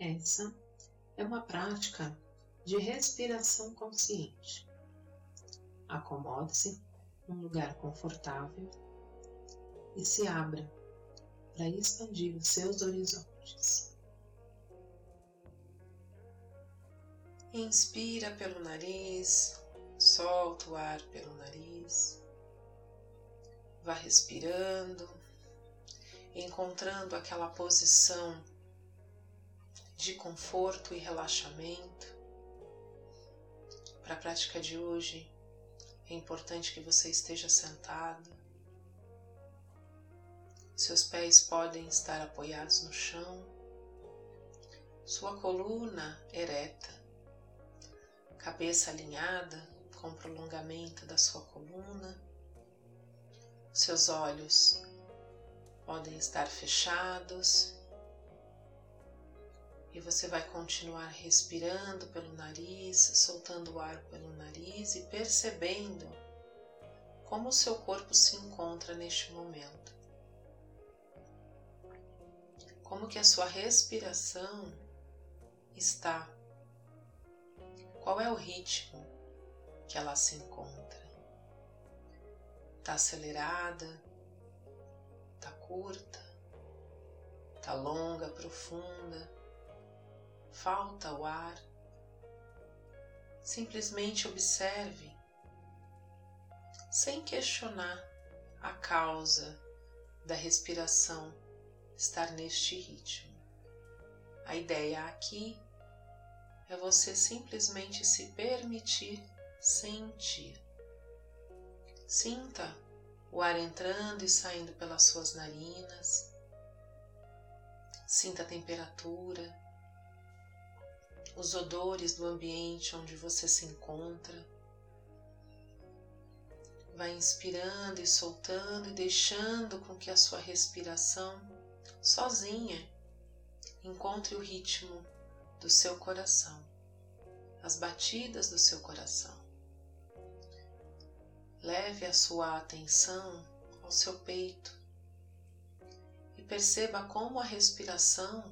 Essa é uma prática de respiração consciente. Acomode-se num lugar confortável e se abra para expandir os seus horizontes. Inspira pelo nariz, solta o ar pelo nariz. Vá respirando, encontrando aquela posição de conforto e relaxamento. Para a prática de hoje, é importante que você esteja sentado. Seus pés podem estar apoiados no chão, sua coluna ereta, cabeça alinhada com o prolongamento da sua coluna, seus olhos podem estar fechados e você vai continuar respirando pelo nariz, soltando o ar pelo nariz e percebendo como o seu corpo se encontra neste momento. Como que a sua respiração está? Qual é o ritmo que ela se encontra? Está acelerada? Está curta? Está longa, profunda? Falta o ar. Simplesmente observe, sem questionar a causa da respiração estar neste ritmo. A ideia aqui é você simplesmente se permitir sentir. Sinta o ar entrando e saindo pelas suas narinas. Sinta a temperatura os odores do ambiente onde você se encontra. Vai inspirando e soltando e deixando com que a sua respiração sozinha encontre o ritmo do seu coração, as batidas do seu coração. Leve a sua atenção ao seu peito e perceba como a respiração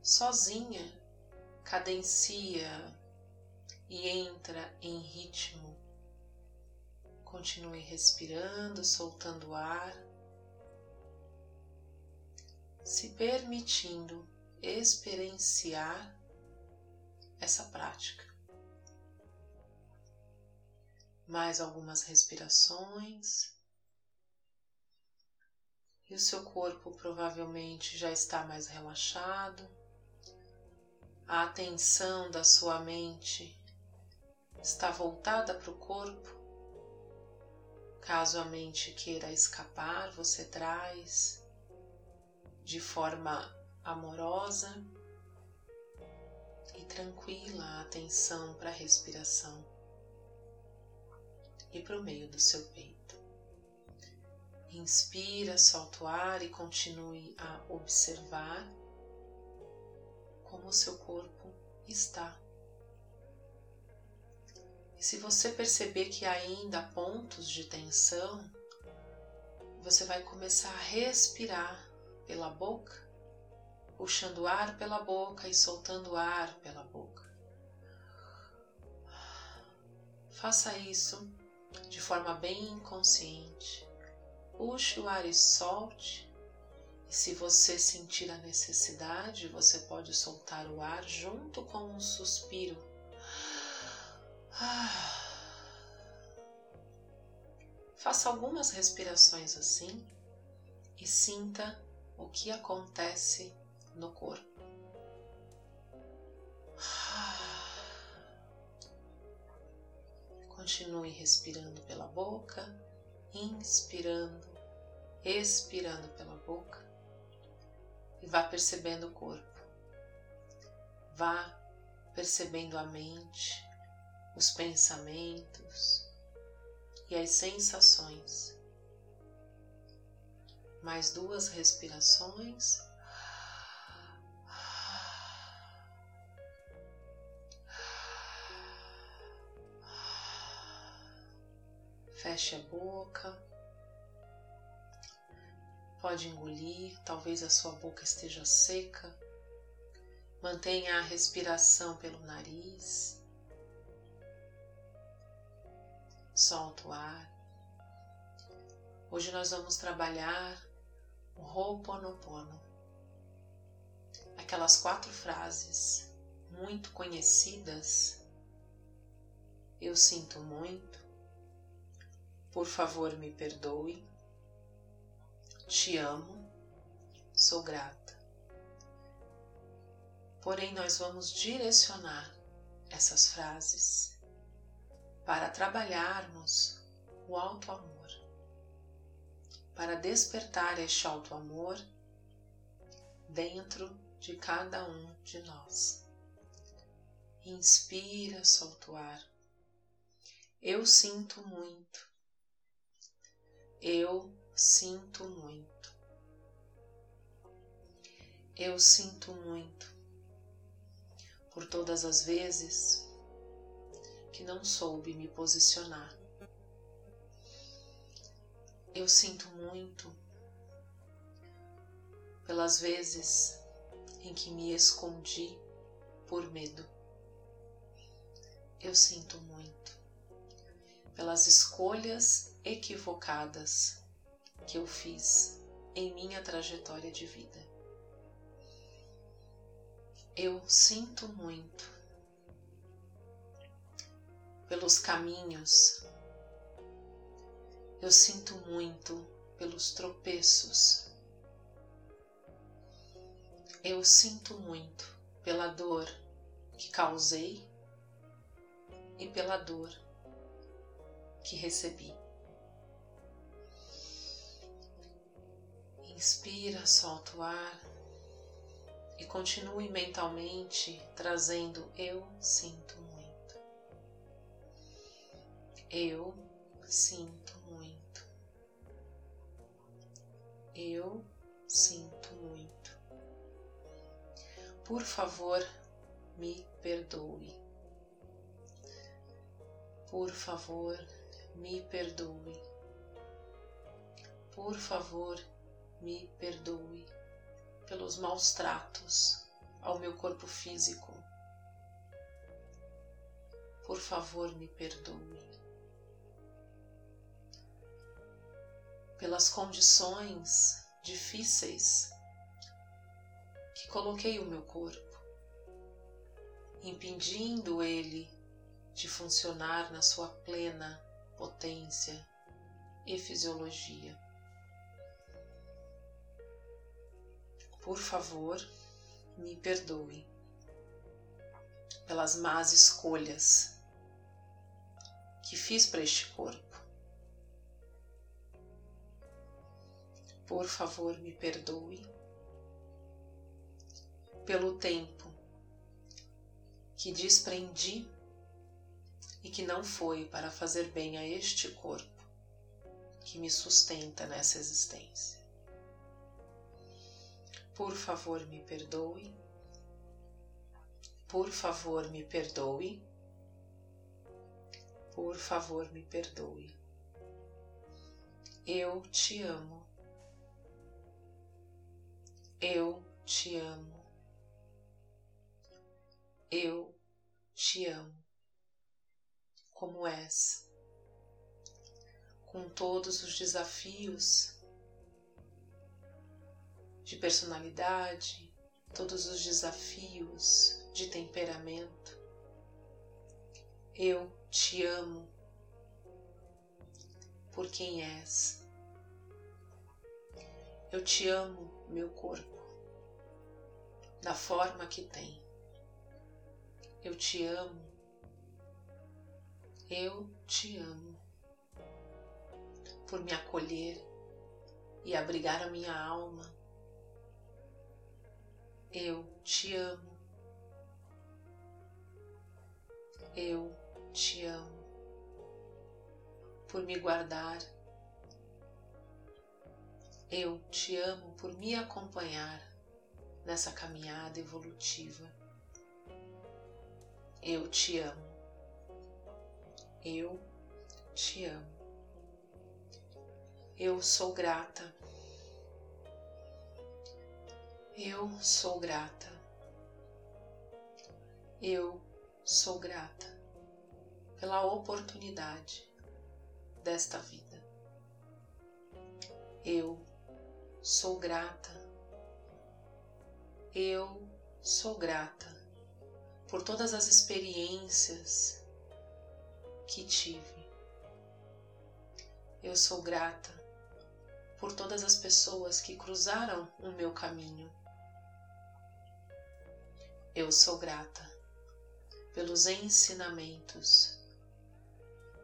sozinha cadencia e entra em ritmo. Continue respirando, soltando o ar, se permitindo experienciar essa prática. Mais algumas respirações. E o seu corpo provavelmente já está mais relaxado a atenção da sua mente está voltada para o corpo. Caso a mente queira escapar, você traz de forma amorosa e tranquila a atenção para a respiração e para o meio do seu peito. Inspira, solta o ar e continue a observar como o seu corpo está. E se você perceber que ainda há pontos de tensão, você vai começar a respirar pela boca, puxando ar pela boca e soltando ar pela boca. Faça isso de forma bem inconsciente. Puxe o ar e solte se você sentir a necessidade, você pode soltar o ar junto com um suspiro. Faça algumas respirações assim e sinta o que acontece no corpo. Continue respirando pela boca, inspirando, expirando pela boca e vá percebendo o corpo. Vá percebendo a mente, os pensamentos e as sensações. Mais duas respirações. Feche a boca. Pode engolir, talvez a sua boca esteja seca Mantenha a respiração pelo nariz. Solta o ar. Hoje nós vamos trabalhar o Ho'oponopono. Aquelas quatro frases muito conhecidas. Eu sinto muito. Por favor, me perdoe. Te amo. Sou grata. Porém, nós vamos direcionar essas frases para trabalharmos o alto amor, para despertar este alto amor dentro de cada um de nós. Inspira, solta o ar. Eu sinto muito. Eu sinto muito. Eu sinto muito por todas as vezes que não soube me posicionar. Eu sinto muito pelas vezes em que me escondi por medo. Eu sinto muito pelas escolhas equivocadas que eu fiz em minha trajetória de vida. Eu sinto muito pelos caminhos, eu sinto muito pelos tropeços, eu sinto muito pela dor que causei e pela dor que recebi. Inspira, solta o ar e continue mentalmente trazendo eu sinto muito. Eu sinto muito. Eu sinto muito. Por favor, me perdoe. Por favor, me perdoe. Por favor, me perdoe pelos maus tratos ao meu corpo físico. Por favor, me perdoe. Pelas condições difíceis que coloquei o meu corpo, impedindo ele de funcionar na sua plena potência e fisiologia. Por favor, me perdoe pelas más escolhas que fiz para este corpo. Por favor, me perdoe pelo tempo que desprendi e que não foi para fazer bem a este corpo que me sustenta nessa existência. Por favor, me perdoe. Por favor, me perdoe. Por favor, me perdoe. Eu te amo. Eu te amo. Eu te amo. Como és, com todos os desafios de personalidade, todos os desafios de temperamento. Eu te amo por quem és. Eu te amo, meu corpo, da forma que tem. Eu te amo. Eu te amo por me acolher e abrigar a minha alma eu te amo. Eu te amo por me guardar. Eu te amo por me acompanhar nessa caminhada evolutiva. Eu te amo. Eu te amo. Eu sou grata eu sou grata. Eu sou grata pela oportunidade desta vida. Eu sou grata. Eu sou grata por todas as experiências que tive. Eu sou grata por todas as pessoas que cruzaram o meu caminho. Eu sou grata pelos ensinamentos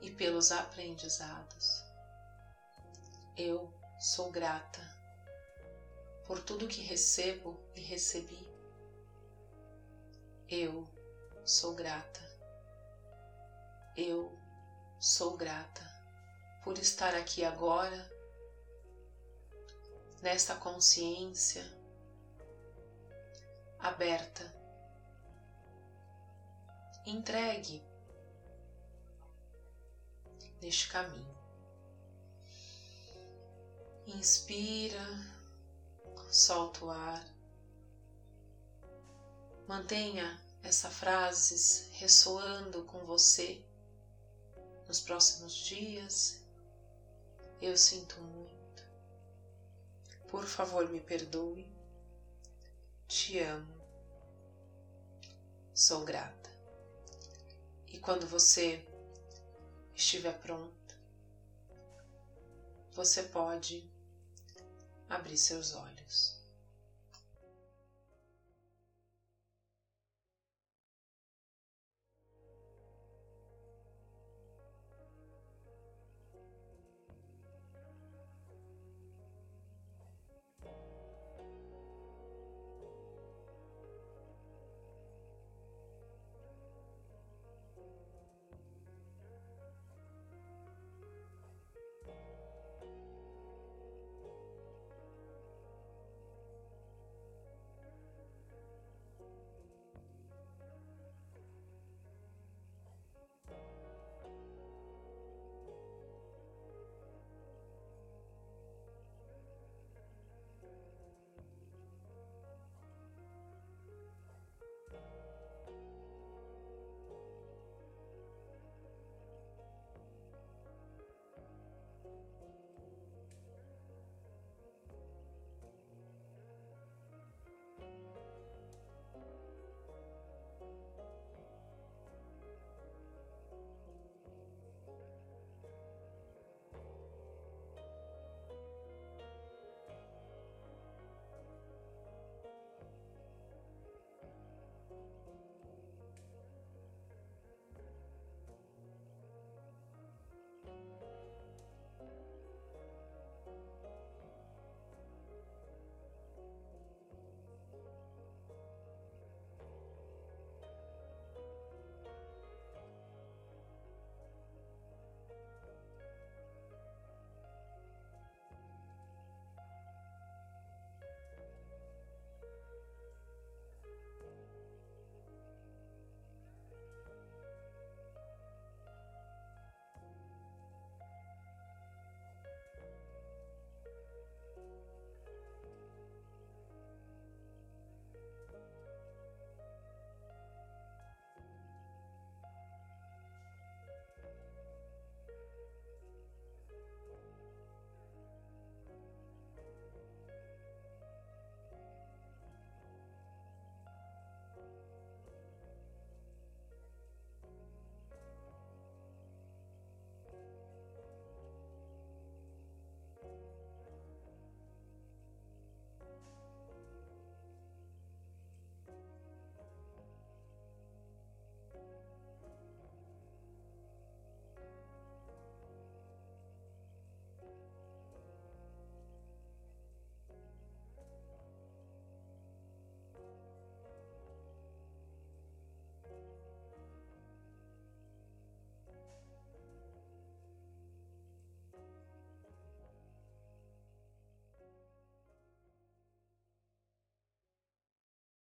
e pelos aprendizados. Eu sou grata por tudo que recebo e recebi. Eu sou grata. Eu sou grata por estar aqui agora, nesta consciência aberta, entregue neste caminho. Inspira, solta o ar. Mantenha essa frase ressoando com você nos próximos dias. Eu sinto muito. Por favor, me perdoe. Te amo. Sou grata. E quando você estiver pronto, você pode abrir seus olhos.